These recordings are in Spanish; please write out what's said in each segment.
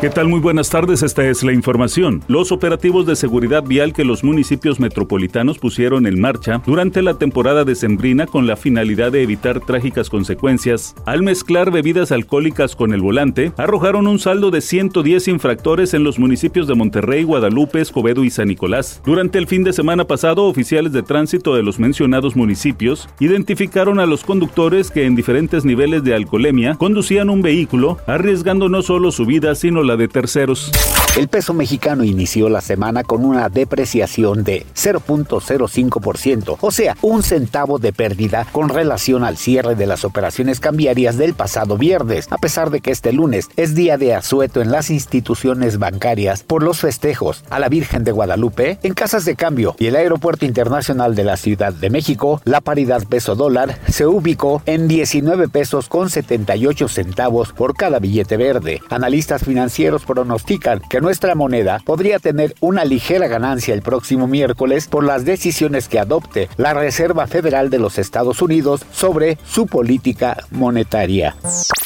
¿Qué tal? Muy buenas tardes, esta es la información. Los operativos de seguridad vial que los municipios metropolitanos pusieron en marcha durante la temporada decembrina con la finalidad de evitar trágicas consecuencias, al mezclar bebidas alcohólicas con el volante, arrojaron un saldo de 110 infractores en los municipios de Monterrey, Guadalupe, Escobedo y San Nicolás. Durante el fin de semana pasado, oficiales de tránsito de los mencionados municipios identificaron a los conductores que en diferentes niveles de alcoholemia conducían un vehículo, arriesgando no solo su vida, sino de terceros. El peso mexicano inició la semana con una depreciación de 0.05%, o sea, un centavo de pérdida con relación al cierre de las operaciones cambiarias del pasado viernes, a pesar de que este lunes es día de asueto en las instituciones bancarias por los festejos a la Virgen de Guadalupe en casas de cambio y el Aeropuerto Internacional de la Ciudad de México, la paridad peso dólar se ubicó en 19 pesos con 78 centavos por cada billete verde. Analistas financieros pronostican que nuestra moneda podría tener una ligera ganancia el próximo miércoles por las decisiones que adopte la Reserva Federal de los Estados Unidos sobre su política monetaria.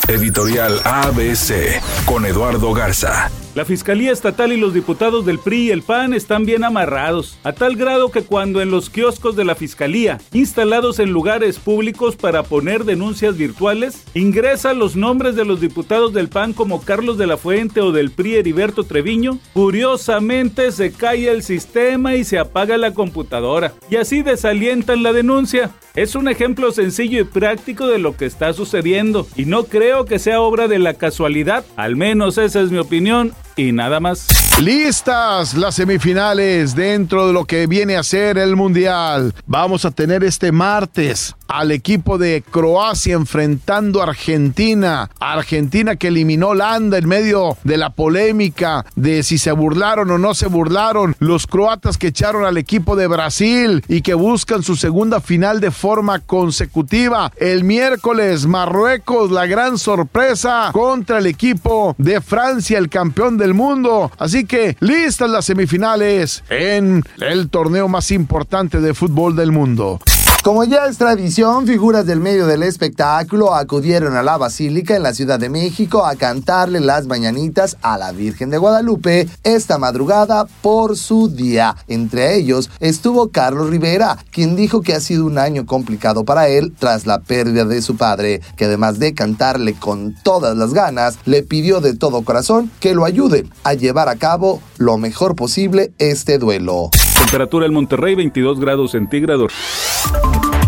Editorial ABC con Eduardo Garza. La Fiscalía Estatal y los diputados del PRI y el PAN están bien amarrados, a tal grado que cuando en los kioscos de la Fiscalía, instalados en lugares públicos para poner denuncias virtuales, ingresan los nombres de los diputados del PAN como Carlos de la Fuente o del PRI Heriberto Treviño, curiosamente se cae el sistema y se apaga la computadora, y así desalientan la denuncia. Es un ejemplo sencillo y práctico de lo que está sucediendo, y no creo que sea obra de la casualidad, al menos esa es mi opinión, y nada más. Listas las semifinales dentro de lo que viene a ser el Mundial. Vamos a tener este martes al equipo de Croacia enfrentando a Argentina. Argentina que eliminó Holanda en medio de la polémica de si se burlaron o no se burlaron. Los croatas que echaron al equipo de Brasil y que buscan su segunda final de forma consecutiva. El miércoles Marruecos, la gran sorpresa contra el equipo de Francia, el campeón del mundo. Así que listas las semifinales en el torneo más importante de fútbol del mundo. Como ya es tradición, figuras del medio del espectáculo acudieron a la Basílica en la Ciudad de México a cantarle las mañanitas a la Virgen de Guadalupe esta madrugada por su día. Entre ellos estuvo Carlos Rivera, quien dijo que ha sido un año complicado para él tras la pérdida de su padre, que además de cantarle con todas las ganas, le pidió de todo corazón que lo ayude a llevar a cabo lo mejor posible este duelo. Temperatura en Monterrey 22 grados centígrados.